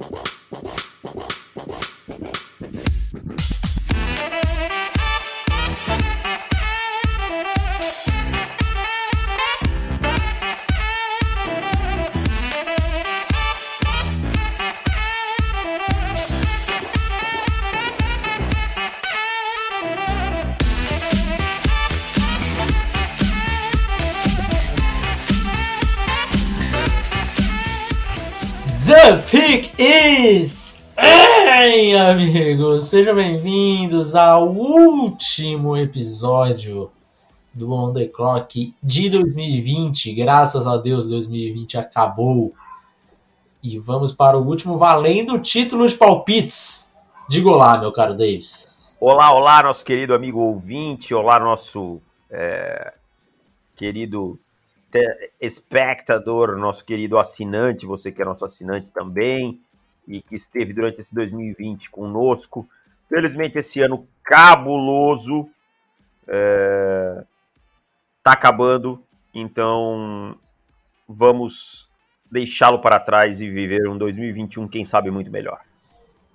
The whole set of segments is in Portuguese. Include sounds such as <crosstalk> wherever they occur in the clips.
The amigos! Sejam bem-vindos ao último episódio do On The Clock de 2020. Graças a Deus, 2020 acabou. E vamos para o último valendo título de palpites. Diga olá, meu caro Davis. Olá, olá, nosso querido amigo ouvinte. Olá, nosso é, querido espectador, nosso querido assinante, você que é nosso assinante também e que esteve durante esse 2020 conosco. Felizmente esse ano cabuloso é, tá acabando, então vamos deixá-lo para trás e viver um 2021, quem sabe, muito melhor.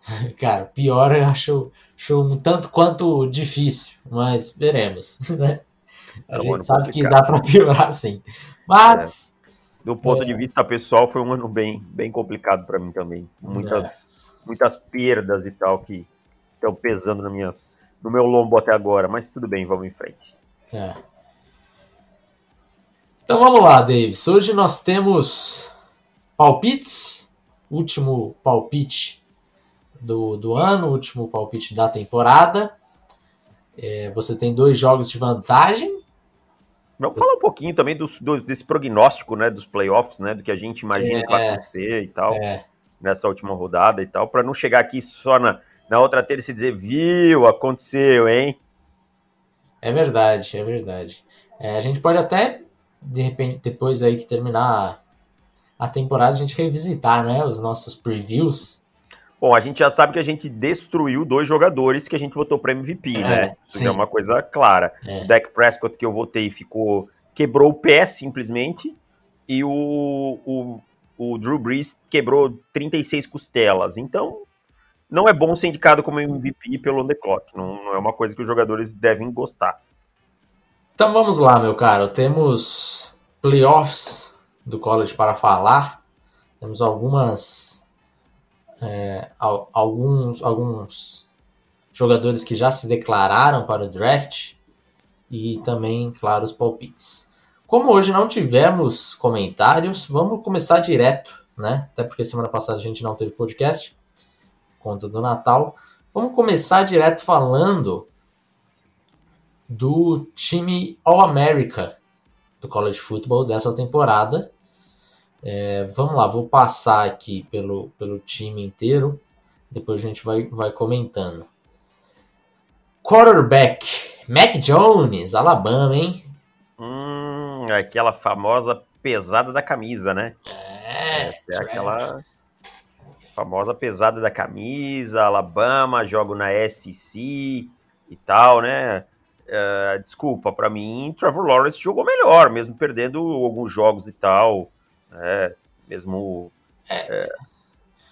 <laughs> Cara, pior eu acho, acho um tanto quanto difícil, mas veremos, <laughs> né? A gente sabe que dá para piorar sim. Mas. É. Do ponto é. de vista pessoal, foi um ano bem, bem complicado para mim também. Muitas, é. muitas perdas e tal que estão pesando nas minhas, no meu lombo até agora. Mas tudo bem, vamos em frente. É. Então vamos lá, Davis. Hoje nós temos palpites. Último palpite do, do ano, último palpite da temporada. É, você tem dois jogos de vantagem Vamos falar um pouquinho também do, do, desse prognóstico, né, dos playoffs, né, do que a gente imagina é, que vai acontecer e tal, é. nessa última rodada e tal, para não chegar aqui só na, na outra terça e dizer, viu, aconteceu, hein? É verdade, é verdade. É, a gente pode até, de repente, depois aí que terminar a temporada, a gente revisitar, né, os nossos previews Bom, a gente já sabe que a gente destruiu dois jogadores que a gente votou para MVP, é, né? Isso é uma coisa clara. É. O Dak Prescott que eu votei ficou quebrou o pé simplesmente e o, o, o Drew Brees quebrou 36 costelas. Então, não é bom ser indicado como MVP pelo on the clock. Não, não é uma coisa que os jogadores devem gostar. Então vamos lá, meu caro. Temos playoffs do college para falar. Temos algumas é, alguns, alguns jogadores que já se declararam para o draft e também, claro, os palpites. Como hoje não tivemos comentários, vamos começar direto, né? Até porque semana passada a gente não teve podcast, conta do Natal. Vamos começar direto falando do time All-America do College Football dessa temporada, é, vamos lá, vou passar aqui pelo, pelo time inteiro, depois a gente vai, vai comentando. Quarterback, Mac Jones, Alabama, hein? Hum, aquela famosa pesada da camisa, né? É, é aquela famosa pesada da camisa, Alabama, jogo na SEC e tal, né? Uh, desculpa, para mim, Trevor Lawrence jogou melhor, mesmo perdendo alguns jogos e tal né? mesmo é. É,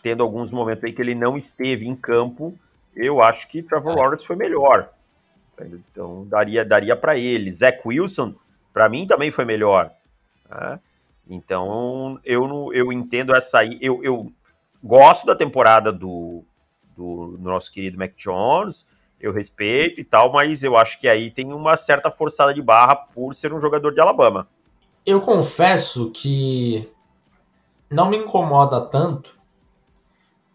tendo alguns momentos aí que ele não esteve em campo, eu acho que Trevor é. Lawrence foi melhor. Então daria daria para ele. Zach Wilson, para mim também foi melhor. Né? Então eu eu entendo essa aí. Eu, eu gosto da temporada do, do nosso querido Mac Jones. Eu respeito e tal, mas eu acho que aí tem uma certa forçada de barra por ser um jogador de Alabama. Eu confesso que não me incomoda tanto,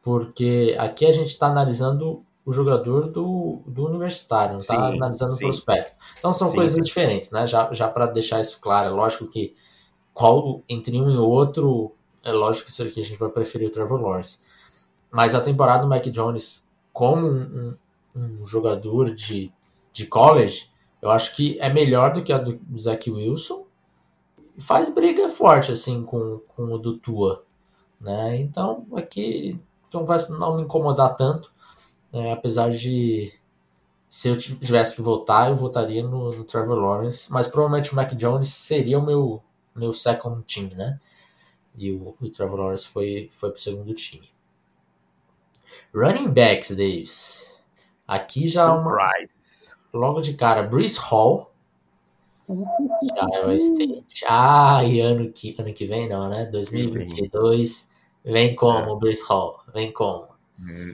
porque aqui a gente está analisando o jogador do, do universitário, não está analisando sim. o prospecto. Então são sim. coisas diferentes, né? Já, já para deixar isso claro, é lógico que qual entre um e outro, é lógico que a gente vai preferir o Trevor Lawrence. Mas a temporada do Mac Jones como um, um, um jogador de, de college, eu acho que é melhor do que a do Zach Wilson faz briga forte assim com, com o do Tua, né? Então aqui então vai não me incomodar tanto, né? apesar de se eu tivesse que votar, eu votaria no, no, Trevor Lawrence, mas provavelmente o Mac Jones seria o meu meu second team, né? E o, o Trevor Lawrence foi foi pro segundo time. Running backs, Davis. Aqui já Surprise. uma. Logo de cara, Brees Hall. Iowa State. Ah, e ano que, ano que vem não, né? 2022. Vem como, é. Brees Hall? Vem como?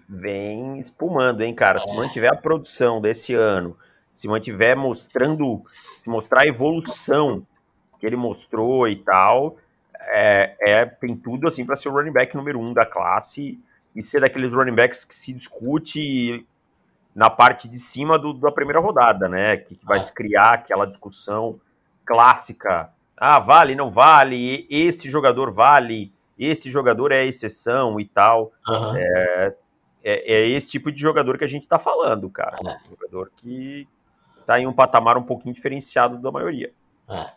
Vem espumando, hein, cara? É. Se mantiver a produção desse ano, se mantiver mostrando, se mostrar a evolução que ele mostrou e tal, é, é tem tudo assim para ser o running back número um da classe e ser daqueles running backs que se discute na parte de cima do, da primeira rodada, né? Que, vai se criar aquela discussão clássica. Ah, vale, não vale, esse jogador vale, esse jogador é exceção e tal. Uhum. É, é, é, esse tipo de jogador que a gente está falando, cara. É. jogador que está em um patamar um pouquinho diferenciado da maioria. É.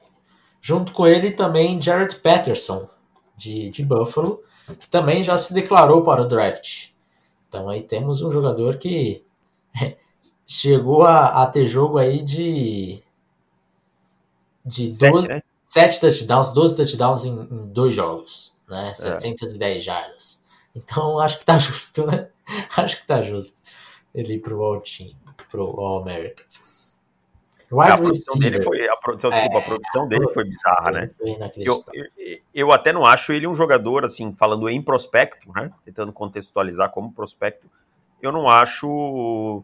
Junto com ele também Jared Patterson, de, de Buffalo, que também já se declarou para o draft. Então aí temos um jogador que chegou a, a ter jogo aí de. de Sete, 12, né? 7 touchdowns, 12 touchdowns em, em dois jogos, né? É. 710 jardas. Então <laughs> acho que tá justo, né? acho que tá justo ele ir pro All Team, pro All America. Wide a produção dele foi, a produção, é, desculpa, a produção dele foi bizarra, né? Eu, eu, eu, até não acho ele um jogador, assim, falando em prospecto, né? Tentando contextualizar como prospecto, eu não acho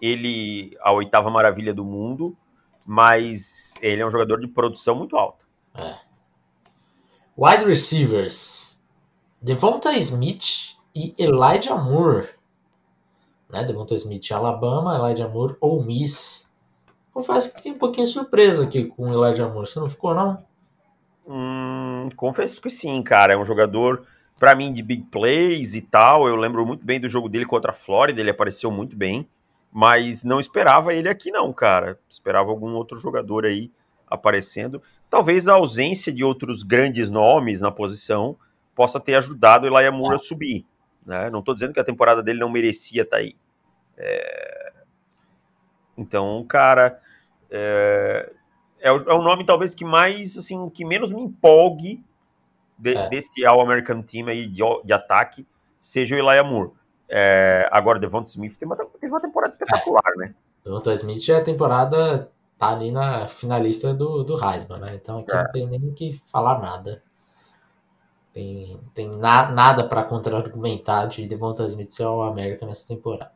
ele a oitava maravilha do mundo, mas ele é um jogador de produção muito alta. É. Wide receivers: Devonta Smith e Elijah Moore. Né? Devonta Smith, Alabama, Elijah Moore, ou Miss. Confesso que fiquei um pouquinho surpreso aqui com o Elijah Moore. Você não ficou, não? Hum, confesso que sim, cara. É um jogador para mim, de big plays e tal. Eu lembro muito bem do jogo dele contra a Flórida, ele apareceu muito bem, mas não esperava ele aqui, não, cara. Esperava algum outro jogador aí aparecendo. Talvez a ausência de outros grandes nomes na posição possa ter ajudado o Moore a subir. Né? Não estou dizendo que a temporada dele não merecia estar tá aí. É... Então, cara, é... é o nome talvez que mais, assim, que menos me empolgue de, é. desse All-American Team aí de, de, ataque seja o Elijah Moore. É, agora, Devonta Smith tem uma, teve uma temporada espetacular, é. né? Devonta Smith já é temporada, tá ali na finalista do, do Heisman, né? Então aqui é. não tem nem que falar nada. Tem, tem na, nada para contra-argumentar de Devonta Smith ser o América nessa temporada.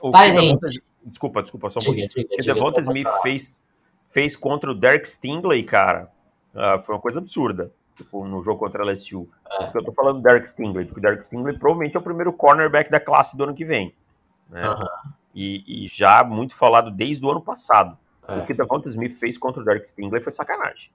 O tá, Devonta, desculpa, desculpa, só um pouquinho. O que Devonta Smith fez, fez contra o Derek Stingley, cara, uh, foi uma coisa absurda tipo, no jogo contra a LSU. É. Porque eu tô falando do Derek Stingley, porque o Derek Stingley provavelmente é o primeiro cornerback da classe do ano que vem. Né? Uhum. E, e, já muito falado desde o ano passado. É. O que Devonta Smith fez contra o Derek Stingley foi sacanagem.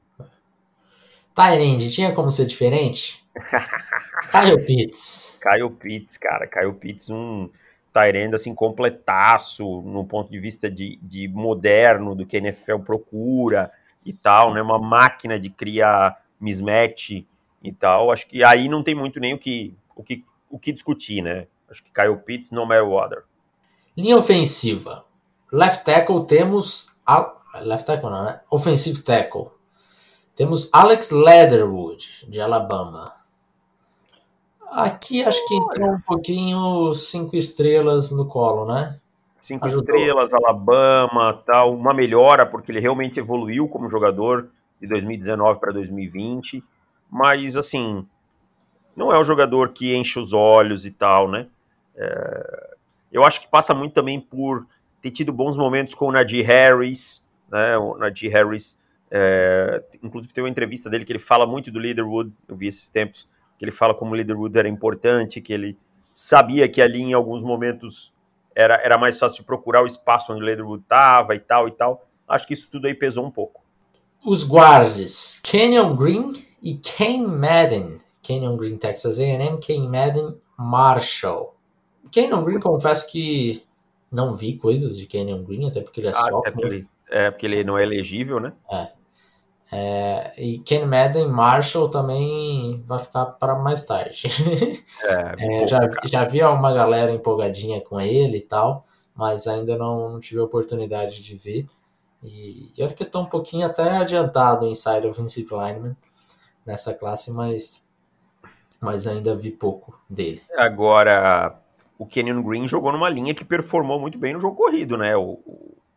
Tyrande, tinha como ser diferente? <laughs> Kyle Pitts. Kyle Pitts, cara. Kyle Pitts, um Tyrande assim, completaço, no ponto de vista de, de moderno, do que a NFL procura e tal, né? Uma máquina de criar mismatch e tal. Acho que aí não tem muito nem o que, o que, o que discutir, né? Acho que Kyle Pitts, no matter what. Linha ofensiva. Left tackle temos. Left tackle não, né? Offensive tackle. Temos Alex Leatherwood, de Alabama. Aqui acho que entrou um pouquinho cinco estrelas no colo, né? Cinco Ajudou. estrelas, Alabama, tal, uma melhora porque ele realmente evoluiu como jogador de 2019 para 2020, mas assim, não é um jogador que enche os olhos e tal, né? É, eu acho que passa muito também por ter tido bons momentos com o Najee Harris, né? O Najee Harris, é, inclusive tem uma entrevista dele que ele fala muito do Leaderwood, eu vi esses tempos, que ele fala como o Leaderwood era importante, que ele sabia que ali em alguns momentos era, era mais fácil procurar o espaço onde o Leaderwood estava e tal e tal. Acho que isso tudo aí pesou um pouco os guardas Kenyon Green e Ken Madden. Kenyon Green, Texas A&M, Ken Madden, Marshall. Kenyon Green, confesso que não vi coisas de Kenyon Green, até porque ele é ah, sophomore. Porque ele, é, porque ele não é elegível, né? É. é e Ken Madden, Marshall também vai ficar para mais tarde. É, <laughs> é, já, já vi uma galera empolgadinha com ele e tal, mas ainda não, não tive a oportunidade de ver. E, e olha que eu estou um pouquinho até adiantado em Inside Offensive Lineman nessa classe, mas, mas ainda vi pouco dele. Agora, o Kenyon Green jogou numa linha que performou muito bem no jogo corrido, né? O,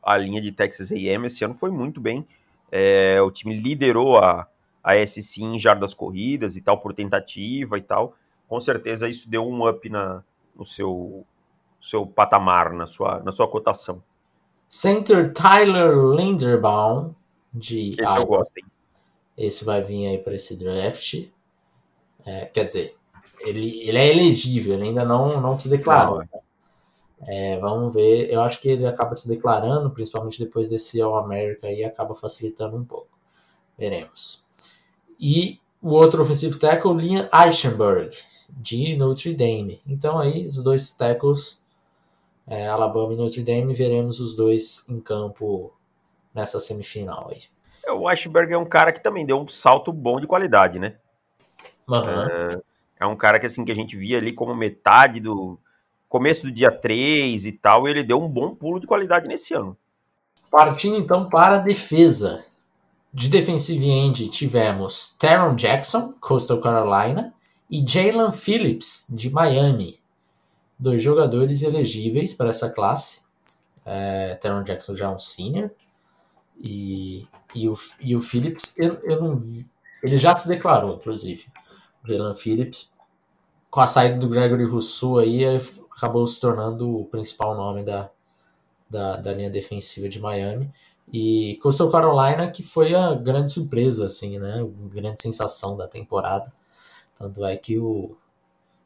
a linha de Texas A&M esse ano foi muito bem. É, o time liderou a, a SC em jardas corridas e tal, por tentativa e tal. Com certeza isso deu um up na, no seu, seu patamar, na sua, na sua cotação. Center Tyler Linderbaum, de Esse Iowa. eu gosto, hein? Esse vai vir aí para esse draft. É, quer dizer, ele, ele é elegível, ele ainda não, não se declarou. É, vamos ver, eu acho que ele acaba se declarando, principalmente depois desse All America aí, acaba facilitando um pouco. Veremos. E o outro offensive tackle, Liam Eichenberg, de Notre Dame. Então aí, os dois tackles, é, Alabama e Notre Dame, veremos os dois em campo nessa semifinal aí. É, o Eichenberg é um cara que também deu um salto bom de qualidade, né? Uhum. É, é um cara que assim que a gente via ali como metade do começo do dia 3 e tal, e ele deu um bom pulo de qualidade nesse ano. Partindo então para a defesa. De defensive end tivemos Teron Jackson, Coastal Carolina, e Jalen Phillips, de Miami. Dois jogadores elegíveis para essa classe. É, Teron Jackson já é um senior. E, e, o, e o Phillips, eu, eu não ele já se declarou, inclusive. Jalen Phillips, com a saída do Gregory Rousseau aí, acabou se tornando o principal nome da, da, da linha defensiva de Miami. E Coastal Carolina, que foi a grande surpresa, assim, né? A grande sensação da temporada. Tanto é que o,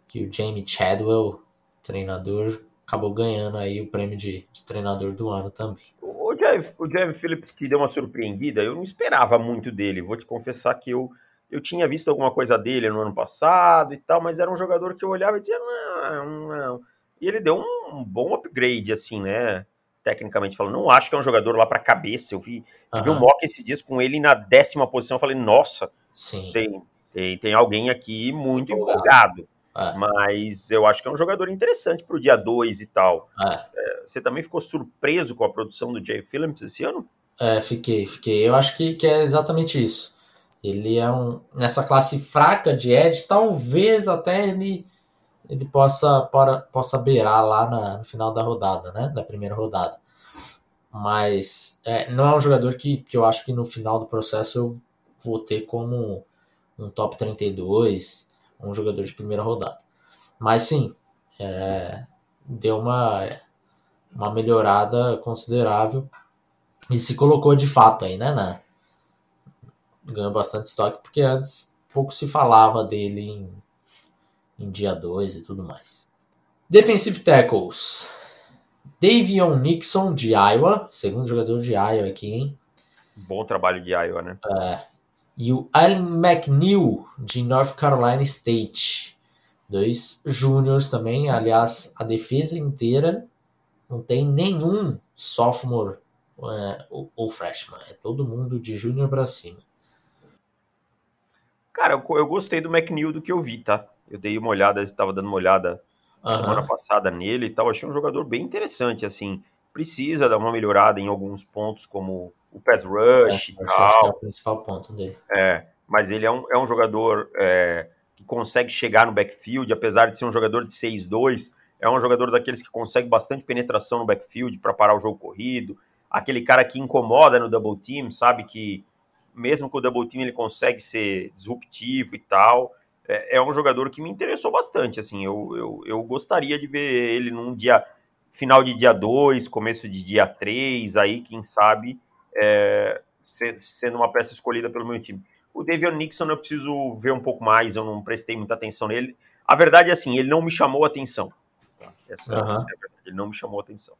que o Jamie Chadwell, treinador, acabou ganhando aí o prêmio de, de treinador do ano também. O Jeff, o Jeff Phillips te deu uma surpreendida. Eu não esperava muito dele. Vou te confessar que eu eu tinha visto alguma coisa dele no ano passado e tal, mas era um jogador que eu olhava e dizia, não, não. E ele deu um, um bom upgrade, assim, né? Tecnicamente falando. Não acho que é um jogador lá para cabeça. Eu vi, uhum. vi um mock esses dias com ele na décima posição. Eu falei, nossa, Sim. Tem, tem, tem alguém aqui muito empolgado. É. Mas eu acho que é um jogador interessante para o dia 2 e tal. É. É, você também ficou surpreso com a produção do Jay Phillips esse ano? É, fiquei, fiquei. Eu acho que, que é exatamente isso. Ele é um nessa classe fraca de Edge, talvez até ele ele possa para, possa beirar lá na, no final da rodada, né, da primeira rodada. Mas é, não é um jogador que, que eu acho que no final do processo eu vou ter como um top 32, um jogador de primeira rodada. Mas sim, é, deu uma, uma melhorada considerável e se colocou de fato aí, né, na, ganhou bastante estoque, porque antes pouco se falava dele em, em dia 2 e tudo mais. Defensive tackles. Davion Nixon, de Iowa, segundo jogador de Iowa aqui, hein? Bom trabalho de Iowa, né? É. E o Allen McNeil, de North Carolina State. Dois júniors também. Aliás, a defesa inteira não tem nenhum sophomore é, ou, ou freshman. É todo mundo de júnior para cima. Cara, eu, eu gostei do McNeil do que eu vi, tá? Eu dei uma olhada, estava dando uma olhada uhum. semana passada nele e tal. Achei um jogador bem interessante, assim. Precisa dar uma melhorada em alguns pontos, como o pass rush é, e tal. Acho que é o principal ponto dele. É, mas ele é um, é um jogador é, que consegue chegar no backfield, apesar de ser um jogador de 6'2", é um jogador daqueles que consegue bastante penetração no backfield para parar o jogo corrido. Aquele cara que incomoda no double team, sabe que mesmo com o double team ele consegue ser disruptivo e tal. É, é um jogador que me interessou bastante, assim, eu, eu, eu gostaria de ver ele num dia, final de dia 2, começo de dia 3, aí, quem sabe, é, sendo uma peça escolhida pelo meu time. O Davion Nixon eu preciso ver um pouco mais, eu não prestei muita atenção nele. A verdade é assim, ele não me chamou atenção. Tá? Essa, uhum. essa é a verdade, ele não me chamou atenção.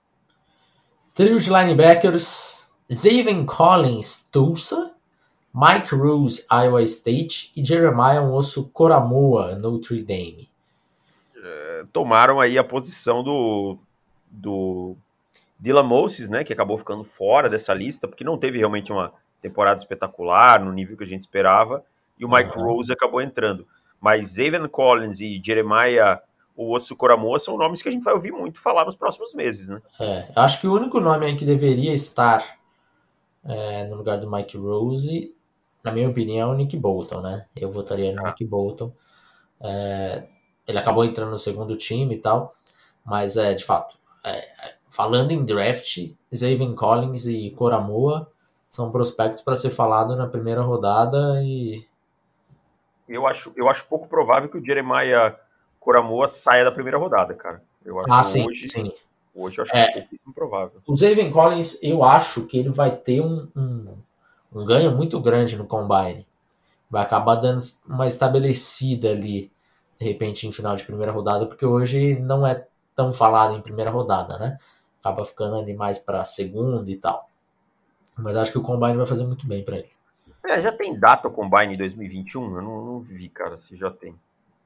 Trio de linebackers, Zaven Collins, Tulsa, Mike Rose, Iowa State e Jeremiah Osso Coramoa, Notre Dame. É, tomaram aí a posição do, do Dylan Moses, né, que acabou ficando fora dessa lista, porque não teve realmente uma temporada espetacular, no nível que a gente esperava, e o Mike uhum. Rose acabou entrando. Mas Zaven Collins e Jeremiah o Otsu Coramoa são nomes que a gente vai ouvir muito falar nos próximos meses, né? É, acho que o único nome aí que deveria estar é, no lugar do Mike Rose na minha opinião, o Nick Bolton, né? Eu votaria no ah. Nick Bolton. É, ele acabou entrando no segundo time e tal, Mas é, de fato, é, falando em draft, Zaven Collins e Coramoa são prospectos para ser falado na primeira rodada e eu acho, eu acho pouco provável que o Jeremiah Coramoa saia da primeira rodada, cara. Eu acho ah, sim, hoje, sim. Hoje eu acho é, pouquíssimo provável. O Zaven Collins, eu acho que ele vai ter um, um, um ganho muito grande no Combine. Vai acabar dando uma estabelecida ali, de repente, em final de primeira rodada, porque hoje não é tão falado em primeira rodada, né? Acaba ficando ali mais para segunda e tal. Mas acho que o Combine vai fazer muito bem para ele. É, já tem data o Combine 2021? Eu não, não vi, cara, se já tem.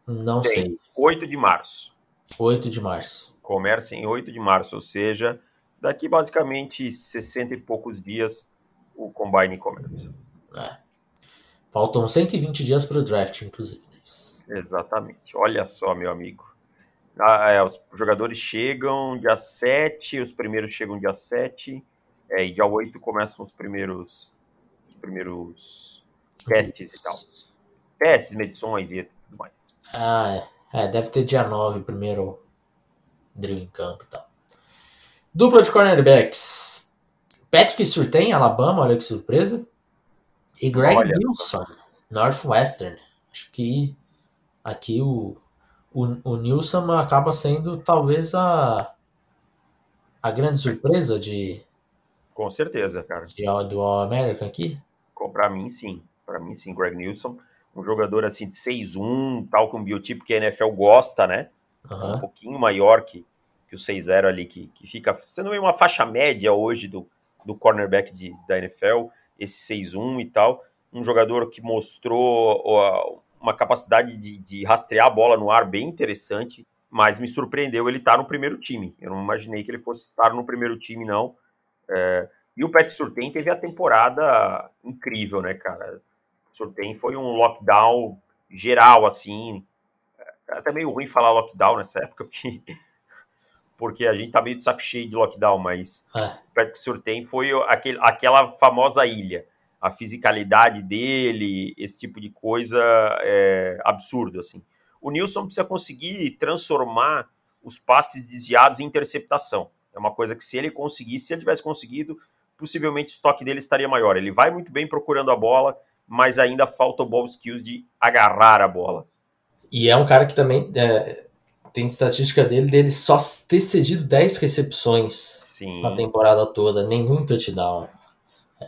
Não tem. sei. 8 de março. 8 de março. Começa em 8 de março, ou seja, daqui basicamente 60 e poucos dias o Combine começa. É. Faltam 120 dias para o draft, inclusive. Exatamente. Olha só, meu amigo. Ah, é, os jogadores chegam dia 7, os primeiros chegam dia 7, é, e dia 8 começam os primeiros os primeiros testes e tal. Testes, medições e tudo mais. Ah, é. é deve ter dia 9 primeiro drill em campo e tal. Dupla de cornerbacks. Patrick Surtain, Alabama, olha que surpresa. E Greg olha. Nilsson, Northwestern. Acho que aqui o, o, o Nilsson acaba sendo talvez a, a grande surpresa de, com certeza, cara. De, do All American aqui? Para mim, sim. Para mim, sim. Greg Nilsson, um jogador assim de 6'1, tal com biotipo que a NFL gosta, né? Uhum. Um pouquinho maior que, que o 6'0 ali, que, que fica sendo uma faixa média hoje do, do cornerback de, da NFL, esse 6'1 e tal. Um jogador que mostrou uma capacidade de, de rastrear a bola no ar bem interessante, mas me surpreendeu ele estar tá no primeiro time. Eu não imaginei que ele fosse estar no primeiro time, não. É, e o Pet Surtain teve a temporada incrível, né, cara? O Surtain foi um lockdown geral, assim. É até meio ruim falar lockdown nessa época, <laughs> porque, porque a gente tá meio de saco cheio de lockdown, mas é. o Patrick Surtain foi aquele, aquela famosa ilha. A fisicalidade dele, esse tipo de coisa é absurdo, assim. O Nilson precisa conseguir transformar os passes desviados em interceptação. É uma coisa que se ele conseguisse, se ele tivesse conseguido, possivelmente o estoque dele estaria maior. Ele vai muito bem procurando a bola, mas ainda falta o bom skills de agarrar a bola. E é um cara que também é, tem estatística dele dele só ter cedido 10 recepções Sim. na temporada toda, nenhum touchdown.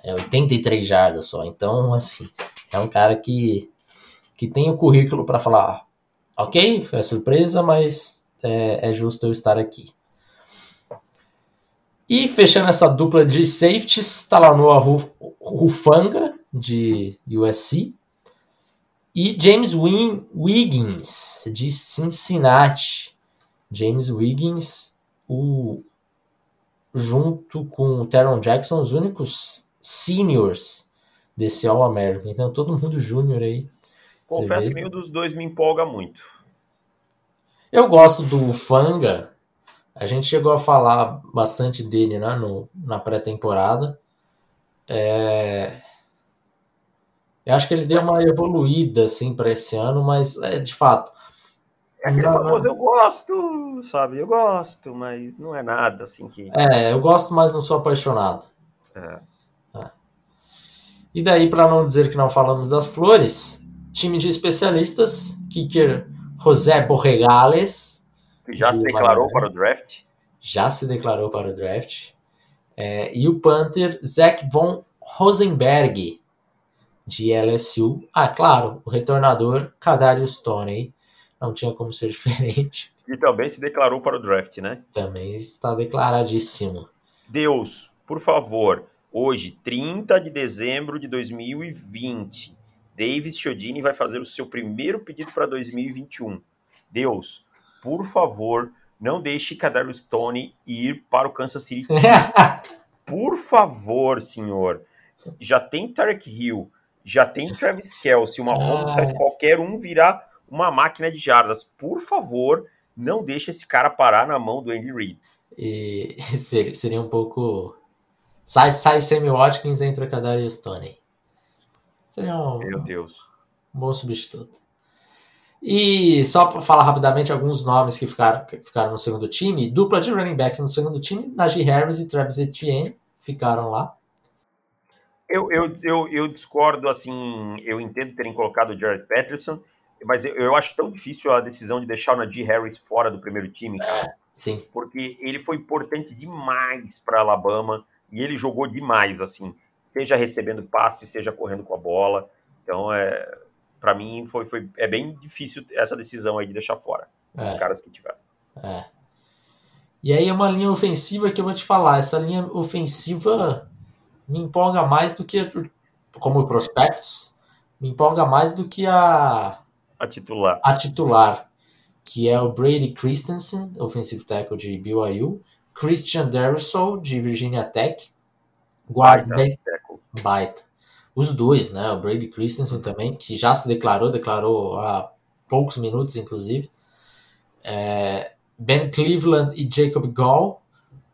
É 83 jardas só. Então, assim, é um cara que, que tem o currículo para falar: ok, foi surpresa, mas é, é justo eu estar aqui. E fechando essa dupla de safeties, está lá no Rufanga, de USC. E James Wiggins, de Cincinnati. James Wiggins, o, junto com o Teron Jackson, os únicos seniors desse All-American. Então, todo mundo júnior aí. Confesso que nenhum dos dois me empolga muito. Eu gosto do Fanga a gente chegou a falar bastante dele né, no, na pré-temporada. É... Eu acho que ele deu uma evoluída assim para esse ano, mas é de fato. É aquele não, famoso eu gosto, sabe? Eu gosto, mas não é nada assim que. É, eu gosto, mas não sou apaixonado. É. E daí, para não dizer que não falamos das flores, time de especialistas, kicker José Borregales já se declarou para o draft? Já se declarou para o draft. É, e o Panther, Zach von Rosenberg, de LSU. Ah, claro, o retornador, Kadarius Toney. Não tinha como ser <laughs> diferente. E também se declarou para o draft, né? Também está declaradíssimo. Deus, por favor, hoje, 30 de dezembro de 2020, Davis Chiodini vai fazer o seu primeiro pedido para 2021. Deus, por favor, não deixe Kadar Stone ir para o Kansas City <laughs> por favor, senhor. Já tem Tarek Hill, já tem Travis Kelsey, uma Holmes faz qualquer um virar uma máquina de jardas. Por favor, não deixe esse cara parar na mão do Andy Reid. E <laughs> seria um pouco. Sai, sai Sammy Watkins entra Kadar Stone. Seria um, Meu Deus. um bom substituto. E só para falar rapidamente alguns nomes que ficaram, que ficaram no segundo time, dupla de running backs no segundo time, Najee Harris e Travis Etienne ficaram lá. Eu, eu, eu, eu discordo, assim, eu entendo terem colocado o Jared Patterson, mas eu, eu acho tão difícil a decisão de deixar o Najee Harris fora do primeiro time, cara. É, sim. Porque ele foi importante demais para Alabama e ele jogou demais, assim, seja recebendo passe, seja correndo com a bola. Então, é, para mim, foi, foi, é bem difícil essa decisão aí de deixar fora é. os caras que tiveram. É. E aí é uma linha ofensiva que eu vou te falar. Essa linha ofensiva me empolga mais do que, como prospectos, me empolga mais do que a, a titular. A titular, que é o Brady Christensen, ofensivo tackle de BYU, Christian Darrisaw, de Virginia Tech, guard baita, baita. Os dois, né? O Brady Christensen também, que já se declarou, declarou há poucos minutos, inclusive. É, ben Cleveland e Jacob Gall,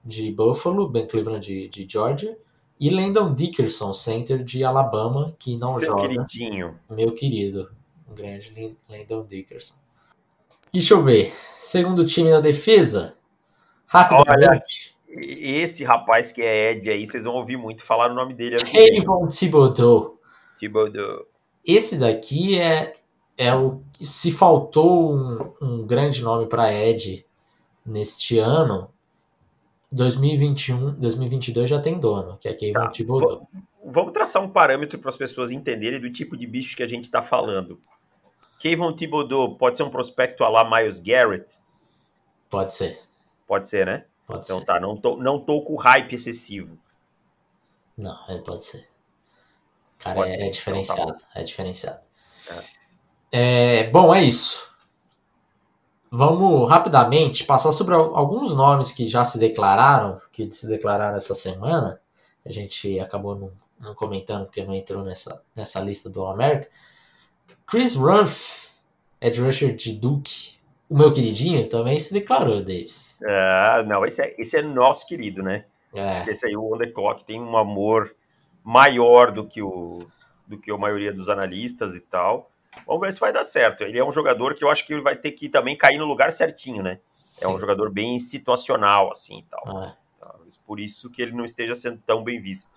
de Buffalo, Ben Cleveland de, de Georgia. E Landon Dickerson, center de Alabama, que não Seu joga. queridinho. Meu querido, o grande Landon Dickerson. Deixa eu ver. Segundo time da defesa. Rapidamente. Olha, esse rapaz que é Ed aí, vocês vão ouvir muito falar o nome dele. Kayvon Thibodeau. Thibodeau. Esse daqui é, é o se faltou um, um grande nome para Ed neste ano, 2021, 2022 já tem dono, que é Kevin tá. Thibodeau. Vamos traçar um parâmetro para as pessoas entenderem do tipo de bicho que a gente está falando. Kevin Thibodeau pode ser um prospecto a lá Miles Garrett? Pode ser. Pode ser, né? Pode então ser. tá, não tô, não tô com hype excessivo. Não, ele pode ser. Cara, pode é, ser. é, diferenciado. Então, tá é diferenciado. É. é. bom, é isso. Vamos rapidamente passar sobre alguns nomes que já se declararam, que se declararam essa semana. A gente acabou não, não comentando porque não entrou nessa, nessa lista do América. Chris Ruff, Ed Rusher de Duke, o meu queridinho, também se declarou, Davis. Ah, não, esse é, esse é nosso querido, né? É. Esse aí, o On The Clock, tem um amor maior do que, o, do que a maioria dos analistas e tal. Vamos ver se vai dar certo. Ele é um jogador que eu acho que ele vai ter que também cair no lugar certinho, né? Sim. É um jogador bem situacional, assim e tal. Ah. Por isso que ele não esteja sendo tão bem visto.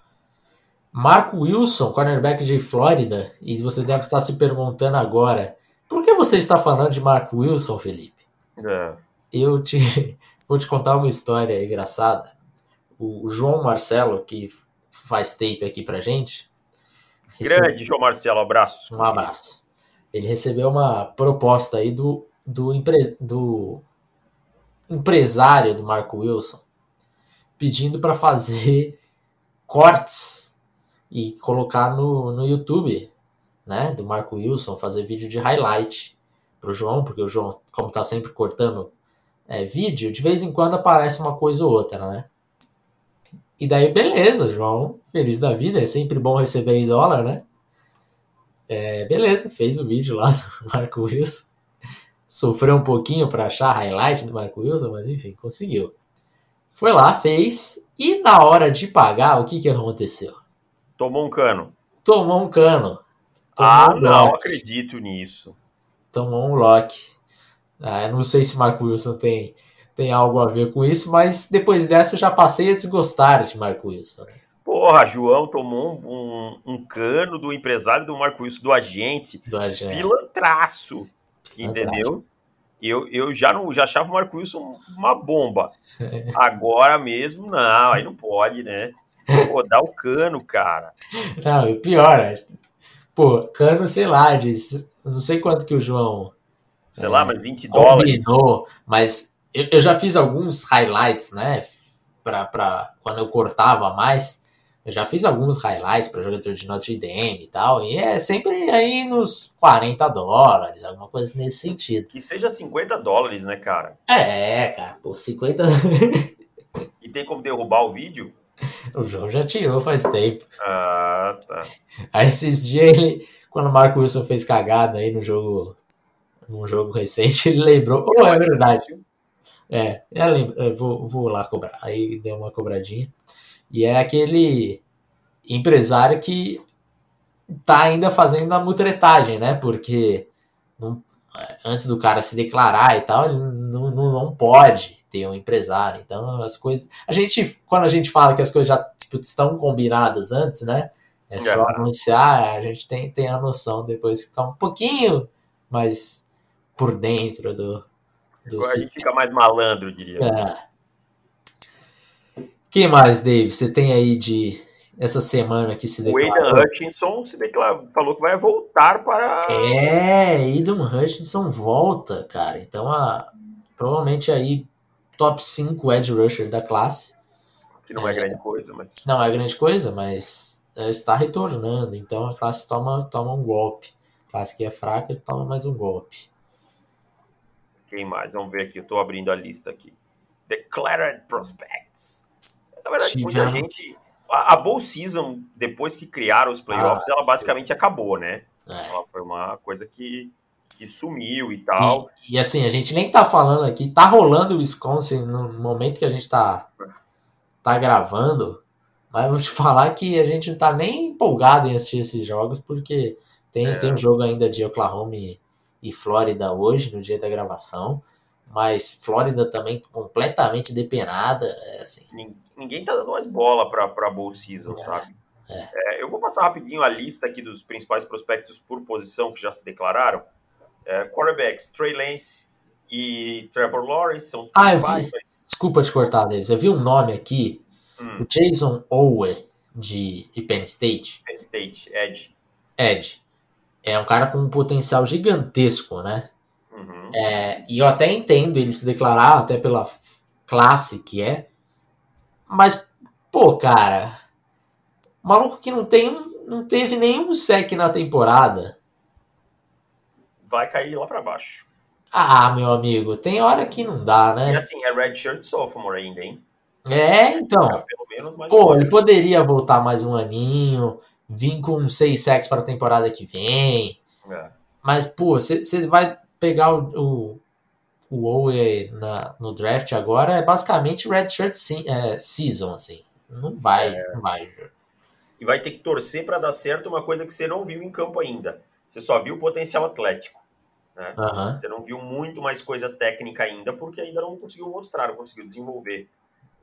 Marco Wilson, cornerback de Flórida, e você deve estar se perguntando agora, por que você está falando de Marco Wilson, Felipe? É. Eu te <laughs> vou te contar uma história engraçada. O João Marcelo, que faz tape aqui pra gente. Grande João Marcelo, abraço. Um abraço ele recebeu uma proposta aí do, do, empre, do empresário do Marco Wilson pedindo para fazer <laughs> cortes e colocar no, no YouTube, né, do Marco Wilson, fazer vídeo de highlight pro João, porque o João, como tá sempre cortando é, vídeo, de vez em quando aparece uma coisa ou outra, né? E daí, beleza, João, feliz da vida, é sempre bom receber em dólar, né? É, beleza, fez o vídeo lá do <laughs> Marco Wilson. Sofreu um pouquinho para achar highlight do Marco Wilson, mas enfim, conseguiu. Foi lá, fez, e na hora de pagar, o que, que aconteceu? Tomou um cano. Tomou um cano. Tomou ah, um não acredito nisso. Tomou um lock. Ah, não sei se Marco Wilson tem, tem algo a ver com isso, mas depois dessa eu já passei a desgostar de Marco Wilson. Né? Porra, João tomou um, um, um, cano do empresário do Marco Wilson, do agente. Do agente. Pilantraço. Entendeu? Eu, eu já não já achava o Marco Wilson uma bomba. <laughs> Agora mesmo, não, aí não pode, né? Pô, dá o cano, cara. Não, e pior, é, pô, cano, sei lá, diz, não sei quanto que o João. Sei é, lá, mas 20 dólares. Combinou, mas eu, eu já fiz alguns highlights, né? Pra, pra quando eu cortava mais. Eu já fiz alguns highlights para jogador de Notre Dame e tal, e é sempre aí nos 40 dólares, alguma coisa nesse sentido. Que seja 50 dólares, né, cara? É, cara, por 50 E tem como derrubar o vídeo? O João já tirou faz tempo. Ah, tá. Aí esses dias ele, quando o Marco Wilson fez cagada aí no jogo, num jogo recente, ele lembrou. Oh, é verdade. É, eu, lembro, eu vou, vou lá cobrar. Aí deu uma cobradinha. E é aquele empresário que tá ainda fazendo a mutretagem, né? Porque não, antes do cara se declarar e tal, ele não, não, não pode ter um empresário. Então as coisas. A gente, quando a gente fala que as coisas já tipo, estão combinadas antes, né? É só é. anunciar, a gente tem, tem a noção depois ficar um pouquinho mais por dentro do. do a gente fica mais malandro, diria. É. que mais, Dave? Você tem aí de essa semana que se declarou? O Aidan Hutchinson se declarou, falou que vai voltar para. É, Aidan Hutchinson volta, cara. Então, a, provavelmente aí top 5 edge rusher da classe. Que não é, é grande coisa, mas. Não é grande coisa, mas é, está retornando. Então a classe toma, toma um golpe. A classe que é fraca, ele toma mais um golpe. Quem mais? Vamos ver aqui. Eu estou abrindo a lista aqui. Declared Prospects. Na verdade, Tivemos... muita gente. A, a Bowl Season, depois que criaram os playoffs, ah, ela basicamente acabou, né? É. Ela foi uma coisa que que sumiu e tal. E, e, assim, a gente nem tá falando aqui, tá rolando o Wisconsin no momento que a gente tá, tá gravando, mas vou te falar que a gente não tá nem empolgado em assistir esses jogos, porque tem, é. tem um jogo ainda de Oklahoma e, e Flórida hoje, no dia da gravação, mas Flórida também completamente depenada, é assim. Ninguém tá dando mais bola pra, pra Bowl Season, é. sabe? É. É, eu vou passar rapidinho a lista aqui dos principais prospectos por posição que já se declararam. É, quarterbacks, Trey Lance e Trevor Lawrence são os ah, principais. Vi, desculpa te cortar, Davis. Eu vi um nome aqui, hum. o Jason Owe, de, de Penn State. Penn State, Ed. Ed. É um cara com um potencial gigantesco, né? Uhum. É, e eu até entendo ele se declarar, até pela classe que é. Mas, pô, cara, maluco que não tem não teve nenhum sec na temporada vai cair lá para baixo. Ah, meu amigo, tem hora que não dá, né? E assim, é redshirt sophomore ainda, hein? É, então. É, pelo menos mais Pô, ele poderia voltar mais um aninho, vir com seis sacks para a temporada que vem. É. Mas, pô, você vai pegar o, o, o Owe na, no draft agora, é basicamente redshirt é, season, assim. Não vai, é. não vai. E vai ter que torcer para dar certo uma coisa que você não viu em campo ainda. Você só viu o potencial atlético. Né? Uhum. Você não viu muito mais coisa técnica ainda, porque ainda não conseguiu mostrar, não conseguiu desenvolver.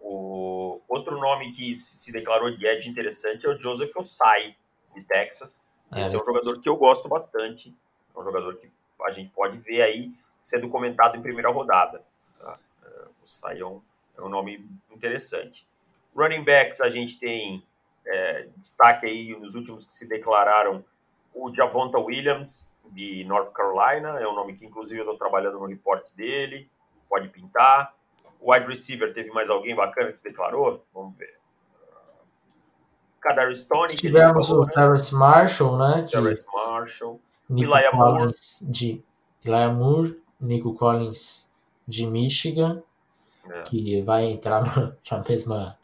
O outro nome que se declarou de edge interessante é o Joseph Osai, de Texas. É, Esse é um jogador que eu gosto bastante. É um jogador que a gente pode ver aí sendo comentado em primeira rodada. Tá? É, o Osai é um, é um nome interessante. Running backs, a gente tem é, destaque aí nos últimos que se declararam o Javonta Williams, de North Carolina, é um nome que inclusive eu estou trabalhando no report dele, pode pintar. O wide receiver teve mais alguém bacana que se declarou? Vamos ver. Kadarius Stone. Tivemos o né? Terrence Marshall, né? Terrence Marshall. Nico Elijah Collins Moore. De, Elijah Moore, Nico Collins de Michigan, é. que vai entrar no, <laughs> na mesma,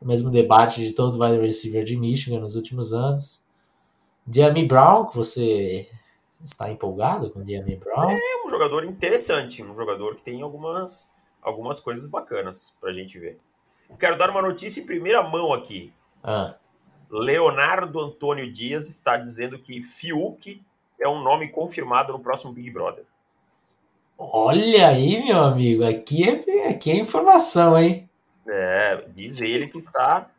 no mesmo debate de todo wide receiver de Michigan nos últimos anos. Diami Brown, que você está empolgado com Diami Brown? É um jogador interessante, um jogador que tem algumas, algumas coisas bacanas para a gente ver. quero dar uma notícia em primeira mão aqui. Ah. Leonardo Antônio Dias está dizendo que Fiuk é um nome confirmado no próximo Big Brother. Olha aí, meu amigo, aqui é, aqui é informação, hein? É, diz ele que está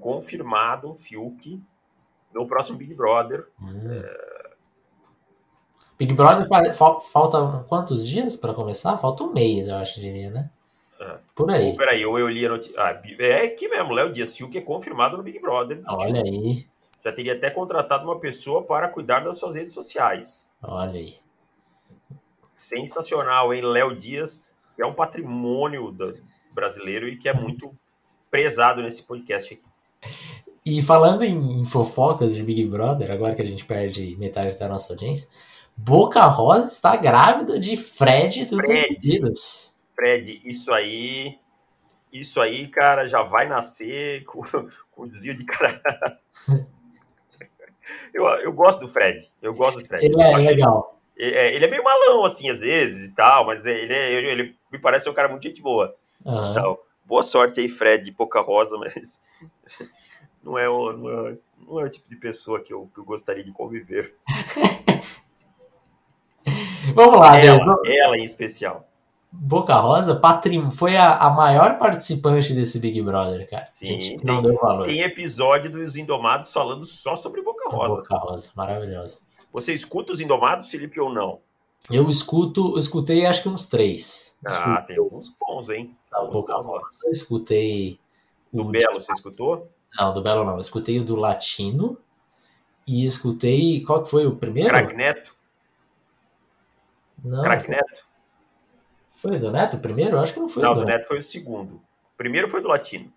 confirmado o Fiuk no próximo Big Brother. Hum. É... Big Brother falta quantos dias para começar? Falta um mês, eu acho, diria, né? É. Por aí. peraí, ou eu li a notícia. Ah, é aqui mesmo, Léo Dias Silva, que é confirmado no Big Brother. 21. Olha aí. Já teria até contratado uma pessoa para cuidar das suas redes sociais. Olha aí. Sensacional, hein? Léo Dias, que é um patrimônio brasileiro e que é muito prezado nesse podcast aqui. <laughs> E falando em, fofocas de Big Brother, agora que a gente perde metade da nossa audiência, Boca Rosa está grávida de Fred do Fred, Fred, isso aí, isso aí, cara, já vai nascer com, com desvio de cara. <laughs> eu, eu gosto do Fred, eu gosto do Fred. Ele é legal. Ele, é, ele é meio malão, assim, às vezes e tal, mas ele, é, ele me parece um cara muito gente boa. Uhum. Boa sorte aí, Fred, de Boca Rosa, mas não é, o, não é, não é o tipo de pessoa que eu, que eu gostaria de conviver. <laughs> Vamos lá, ela, ela em especial. Boca Rosa patrim... foi a, a, maior participante desse Big Brother, cara. Sim, tem, não deu valor. tem episódio dos Indomados falando só sobre Boca Rosa. Boca Rosa, maravilhosa. Você escuta os Indomados, Felipe, ou não? Eu escuto, eu escutei acho que uns três. Ah, Escuto. tem alguns bons, hein? Da Boca Rosa, eu escutei. Do Belo, você escutou? Não, do Belo não. Eu escutei o do Latino e escutei. Qual que foi o primeiro? Crack Neto. Não. Crack Neto. Foi do Neto o primeiro? Acho que não foi não, do Neto. Neto foi o segundo. O primeiro foi do Latino.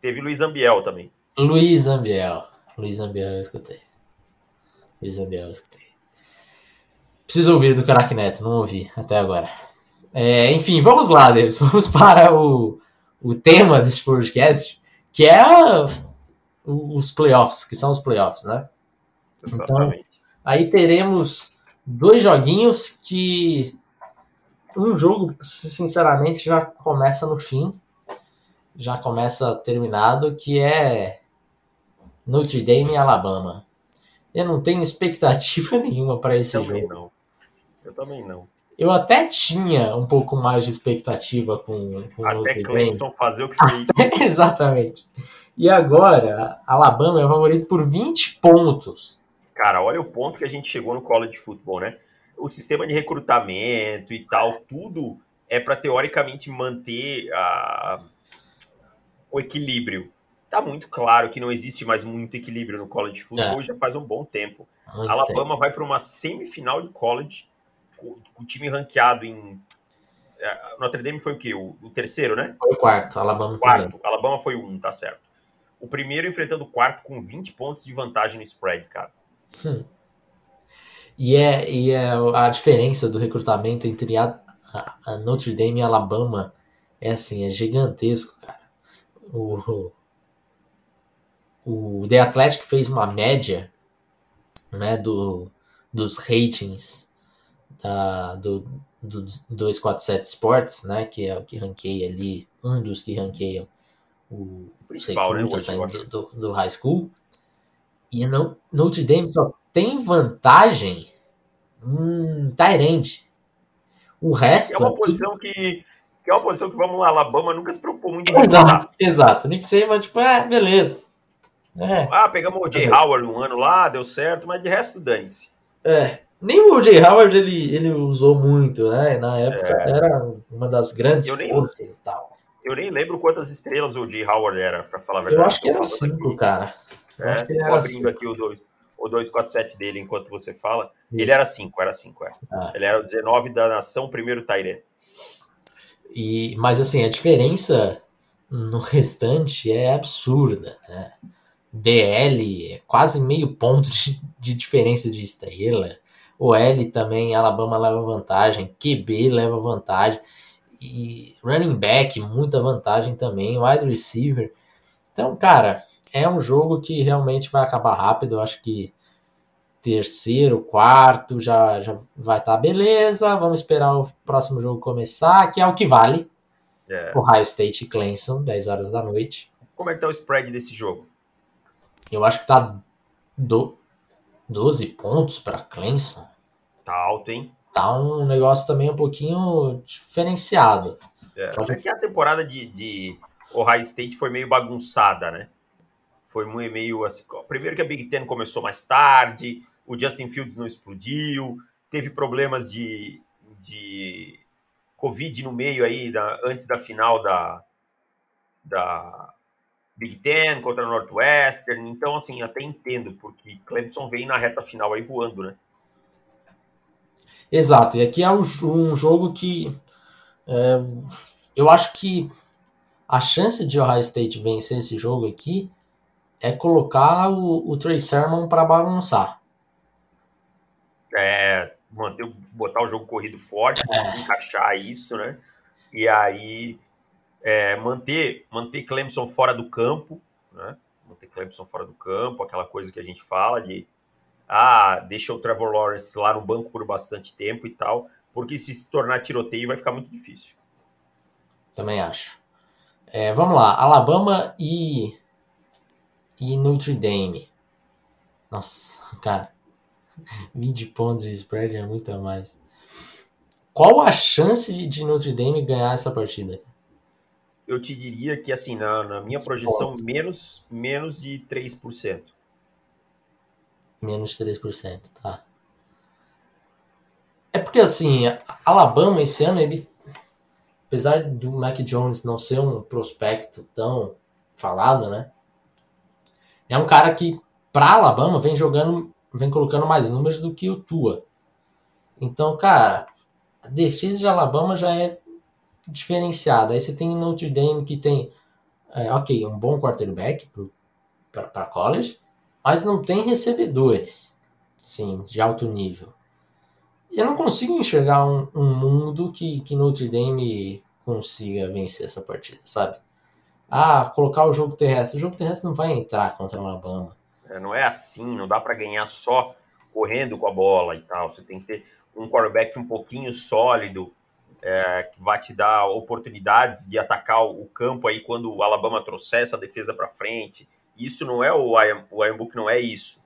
Teve Luiz Ambiel também. Luiz Ambiel. Luiz Ambiel eu escutei. Luiz Ambiel eu escutei. Preciso ouvir do Crack Neto, não ouvi até agora. É, enfim, vamos lá, Deus. <laughs> Vamos para o, o tema desse podcast, que é a, os playoffs, que são os playoffs, né? Então, aí teremos dois joguinhos que um jogo, sinceramente, já começa no fim, já começa terminado, que é Notre Dame e Alabama. Eu não tenho expectativa <laughs> nenhuma para esse Eu jogo. Também não. Eu também não. Eu até tinha um pouco mais de expectativa com, com Até Clemson fazer o que fez. Até, <laughs> exatamente. E agora, Alabama é favorito por 20 pontos. Cara, olha o ponto que a gente chegou no college football, né? O sistema de recrutamento e tal, tudo é para teoricamente manter a, o equilíbrio. Tá muito claro que não existe mais muito equilíbrio no college football é. já faz um bom tempo. Muito Alabama tempo. vai para uma semifinal de college com, o time ranqueado em é, Notre Dame foi o quê? O, o terceiro, né? Foi o quarto. Alabama quarto. Alabama foi o um, tá certo. O primeiro enfrentando o quarto com 20 pontos de vantagem no spread, cara. Sim. E é, e é a diferença do recrutamento entre a, a Notre Dame e Alabama é assim, é gigantesco, cara. O, o The Athletic fez uma média né, do, dos ratings da, do, do 247 Sports, né, que é o que ranqueia ali, um dos que ranqueiam o, principal, né? do, do, do, high school. E no, Notre Dame só tem vantagem em Tyrande. O resto. É uma posição que, que é uma posição que, vamos lá, Alabama nunca se preocupou muito em Exato, exato. Nem que seja, tipo, é, beleza. É. Ah, pegamos o Jay Howard um ano lá, deu certo, mas de resto, dane-se. É. Nem o Jay Howard ele, ele usou muito, né? Na época é. era uma das grandes forças e tal. Eu nem lembro quantas estrelas o Jay Howard era, para falar a verdade. Eu acho que era cinco, aqui. cara. Eu é, acho que ele era abrindo cinco. aqui o, dois, o 247 dele enquanto você fala. Isso. Ele era cinco, era cinco, é. Ah. Ele era o 19 da nação, primeiro Tyrene. E, mas assim, a diferença no restante é absurda, né? DL, é quase meio ponto de, de diferença de estrela. O L também, Alabama leva vantagem, QB leva vantagem e running back, muita vantagem também, wide receiver. Então, cara, é um jogo que realmente vai acabar rápido. Eu acho que terceiro, quarto já, já vai estar tá beleza. Vamos esperar o próximo jogo começar, que é o que vale. É. Ohio State e Clemson, 10 horas da noite. Como é que tá o spread desse jogo? Eu acho que tá do 12 pontos para Clemson. Tá alto, hein? tá um negócio também um pouquinho diferenciado. É, é que a temporada de, de Ohio State foi meio bagunçada, né? Foi meio assim. Primeiro que a Big Ten começou mais tarde, o Justin Fields não explodiu, teve problemas de, de Covid no meio aí, da, antes da final da, da Big Ten contra a Northwestern. Então, assim, até entendo, porque Clemson vem na reta final aí voando, né? Exato, e aqui é um, um jogo que é, eu acho que a chance de Ohio State vencer esse jogo aqui é colocar o, o Trey Sermon para bagunçar. É, manter, botar o jogo corrido forte, é. conseguir encaixar isso, né? E aí é, manter, manter Clemson fora do campo, né? Manter Clemson fora do campo, aquela coisa que a gente fala de ah, deixa o Trevor Lawrence lá no banco por bastante tempo e tal, porque se se tornar tiroteio vai ficar muito difícil. Também acho. É, vamos lá, Alabama e, e Notre Dame. Nossa, <laughs> cara. 20 pontos de spread é muito a mais. Qual a chance de, de Notre Dame ganhar essa partida? Eu te diria que, assim, na, na minha projeção, menos, menos de 3%. Menos de 3%, tá. É porque, assim, Alabama esse ano, ele. Apesar do Mac Jones não ser um prospecto tão falado, né? É um cara que, pra Alabama, vem jogando, vem colocando mais números do que o Tua. Então, cara, a defesa de Alabama já é diferenciada. Aí você tem Notre Dame que tem, é, ok, um bom quarterback para college, mas não tem recebedores, sim, de alto nível. Eu não consigo enxergar um, um mundo que, que Notre Dame consiga vencer essa partida, sabe? Ah, colocar o jogo terrestre. O jogo terrestre não vai entrar contra o Alabama. É, não é assim, não dá para ganhar só correndo com a bola e tal. Você tem que ter um quarterback um pouquinho sólido, é, que vai te dar oportunidades de atacar o campo aí quando o Alabama trouxer essa defesa para frente. Isso não é o Iron, o Iron Book não é isso,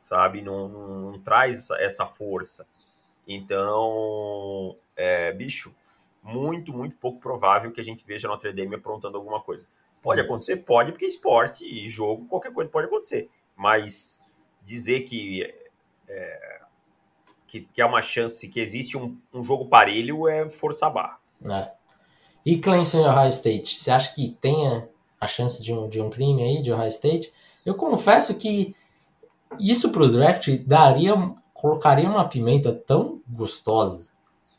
sabe? Não, não, não traz essa, força. Então, é, bicho, muito, muito pouco provável que a gente veja Notre Dame aprontando alguma coisa. Pode acontecer? Pode, porque esporte e jogo, qualquer coisa pode acontecer. Mas dizer que é, que, que é uma chance, que existe um, um jogo parelho, é forçar a barra. É. E Clemson e Ohio State, você acha que tem a chance de um, de um crime aí de Ohio State? Eu confesso que isso pro draft daria, colocaria uma pimenta tão gostosa.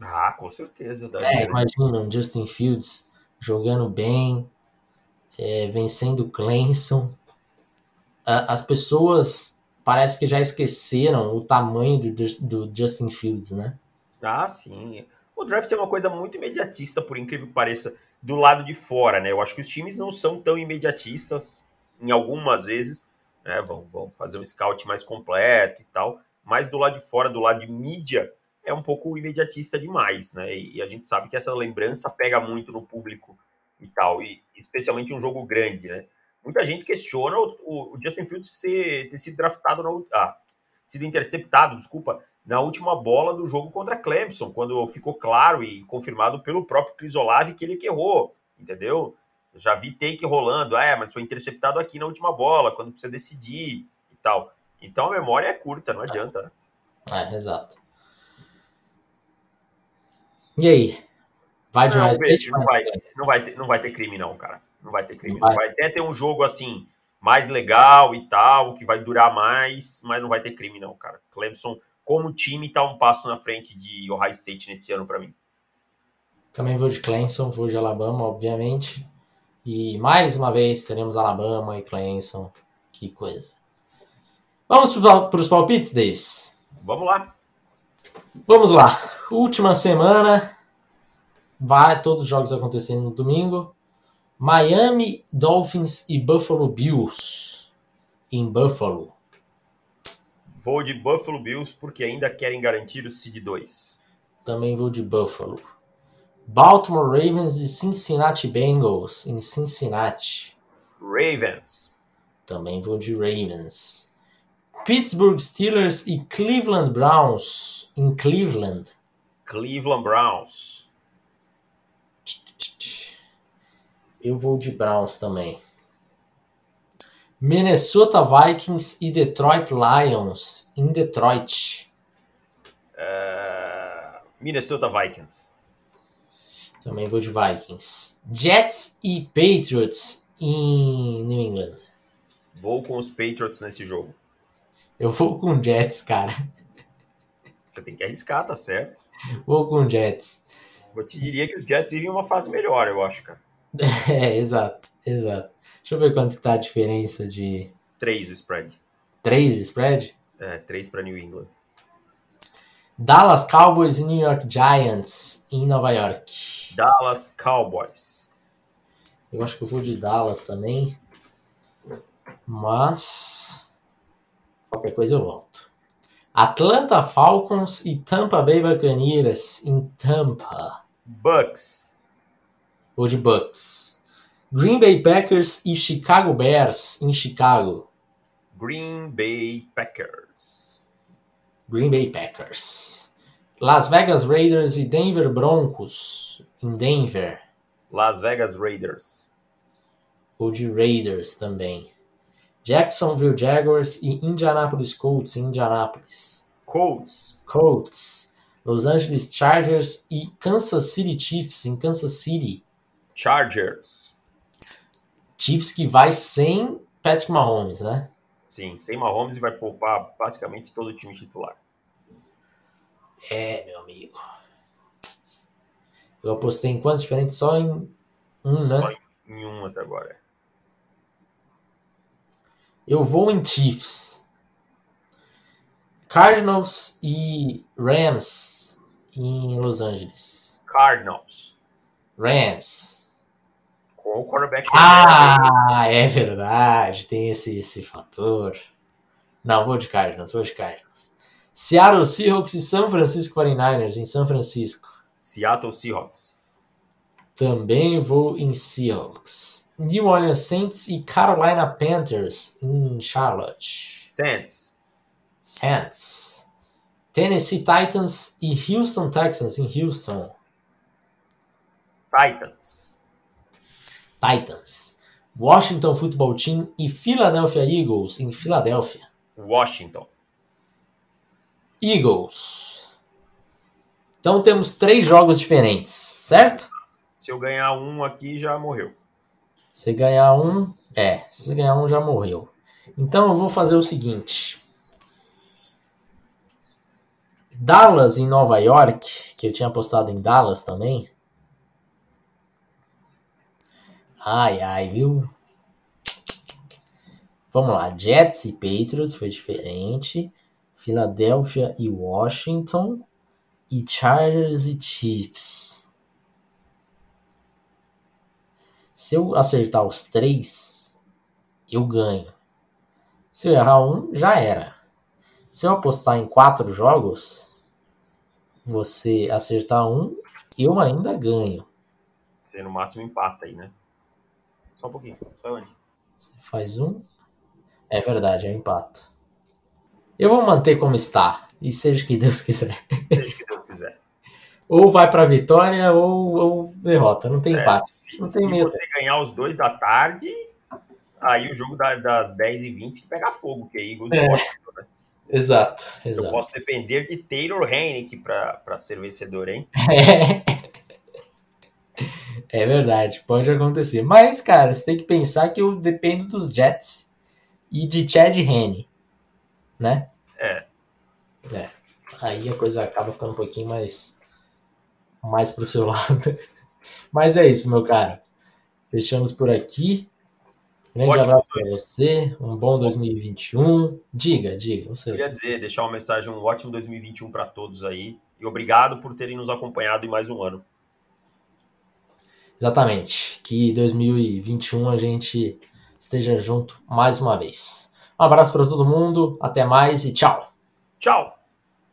Ah, com certeza. É, imagina um Justin Fields jogando bem, é, vencendo Clemson. As pessoas parece que já esqueceram o tamanho do, do Justin Fields, né? Ah, sim. O draft é uma coisa muito imediatista, por incrível que pareça, do lado de fora, né? Eu acho que os times não são tão imediatistas, em algumas vezes, né? Vão, vão fazer um scout mais completo e tal, mas do lado de fora, do lado de mídia, é um pouco imediatista demais, né? E a gente sabe que essa lembrança pega muito no público e tal, e especialmente um jogo grande, né? Muita gente questiona o, o Justin Fields ser, ter sido draftado, na, ah, sido interceptado, desculpa, na última bola do jogo contra Clemson, quando ficou claro e confirmado pelo próprio Chris Olave que ele que errou, entendeu? Eu já vi take rolando, ah, é, mas foi interceptado aqui na última bola, quando precisa decidir e tal. Então a memória é curta, não adianta, né? É, exato. E aí? Vai de não, não, vai, não, vai ter, não vai ter crime, não, cara. Não vai ter crime. Vai. vai até ter um jogo assim, mais legal e tal, que vai durar mais, mas não vai ter crime, não, cara. Clemson, como time, tá um passo na frente de Ohio State nesse ano para mim. Também vou de Clemson, vou de Alabama, obviamente. E mais uma vez teremos Alabama e Clemson. Que coisa. Vamos para os palpites, Davis? Vamos lá. Vamos lá. Última semana. Vai todos os jogos acontecendo no domingo. Miami Dolphins e Buffalo Bills em Buffalo. Vou de Buffalo Bills porque ainda querem garantir o seed 2. Também vou de Buffalo. Baltimore Ravens e Cincinnati Bengals em Cincinnati. Ravens. Também vou de Ravens. Pittsburgh Steelers e Cleveland Browns em Cleveland. Cleveland Browns. Eu vou de Browns também. Minnesota Vikings e Detroit Lions em Detroit. Uh, Minnesota Vikings. Também vou de Vikings. Jets e Patriots em New England. Vou com os Patriots nesse jogo. Eu vou com Jets, cara. Você tem que arriscar, tá certo? Vou com Jets. Eu te diria que os Jets vivem uma fase melhor, eu acho, cara. <laughs> É, exato, exato. Deixa eu ver quanto que tá a diferença de. 3 o spread. 3 o spread? É, 3 para New England. Dallas Cowboys e New York Giants em Nova York. Dallas Cowboys. Eu acho que eu vou de Dallas também. Mas. Qualquer coisa eu volto. Atlanta Falcons e Tampa Bay Buccaneers em Tampa. Bucks. Vou de Bucks. Green Bay Packers e Chicago Bears em Chicago. Green Bay Packers. Green Bay Packers. Las Vegas Raiders e Denver Broncos em Denver. Las Vegas Raiders. Ou de Raiders também. Jacksonville Jaguars e Indianapolis Colts em Indianapolis. Colts. Colts. Los Angeles Chargers e Kansas City Chiefs em Kansas City. Chargers. Chiefs que vai sem Patrick Mahomes, né? Sim, sem Mahomes vai poupar praticamente todo o time titular. É, meu amigo. Eu apostei em quantos diferentes? Só em um, Só né? em um até agora. Eu vou em Chiefs. Cardinals e Rams em Los Angeles. Cardinals. Rams. O quarterback. Ah, é verdade. Tem esse, esse fator. Não, vou de Cardinals, vou de Cardinals. Seattle Seahawks e San Francisco 49ers em São Francisco. Seattle Seahawks. Também vou em Seahawks. New Orleans Saints e Carolina Panthers em Charlotte. Saints. Saints. Tennessee Titans e Houston Texans em Houston. Titans. Titans. Washington Football Team e Philadelphia Eagles em Filadélfia. Washington. Eagles. Então temos três jogos diferentes, certo? Se eu ganhar um aqui, já morreu. Se ganhar um, é, se ganhar um já morreu. Então eu vou fazer o seguinte. Dallas em Nova York, que eu tinha apostado em Dallas também. Ai, ai, viu? Vamos lá, Jets e Patriots foi diferente. Filadélfia e Washington. E Chargers e Chiefs. Se eu acertar os três, eu ganho. Se eu errar um, já era. Se eu apostar em quatro jogos, você acertar um, eu ainda ganho. Você no máximo empata aí, né? Só um pouquinho. Só? Você faz um. É verdade, eu empato. Eu vou manter como está. E seja que Deus quiser. Seja que Deus quiser. <laughs> Ou vai pra vitória ou, ou derrota. Não tem É, empate. se Não tem se você ganhar os dois da tarde, aí o jogo da- das 10h20 pega fogo, que é Eagles É. e Washington, né? Exato, Eu exato. posso depender de Taylor Heinicke pra, pra ser vencedor, hein? É <laughs> <laughs> verdade, pode acontecer. Mas, cara, você tem que pensar que eu dependo dos Jets e de Chad Henne, né? É. É. Aí a coisa acaba ficando um pouquinho mais mais pro seu <laughs> lado. Mas é isso, meu cara. Fechamos por aqui. Grande Ótimo, abraço para você. Um bom 2021. Diga, diga, Eu você. queria dizer, deixar uma mensagem, um ótimo 2021 para todos aí. E obrigado por terem nos acompanhado em mais um ano. Exatamente. Que 2021 a gente esteja junto mais uma vez. Um abraço para todo mundo. Até mais e tchau. Tchau!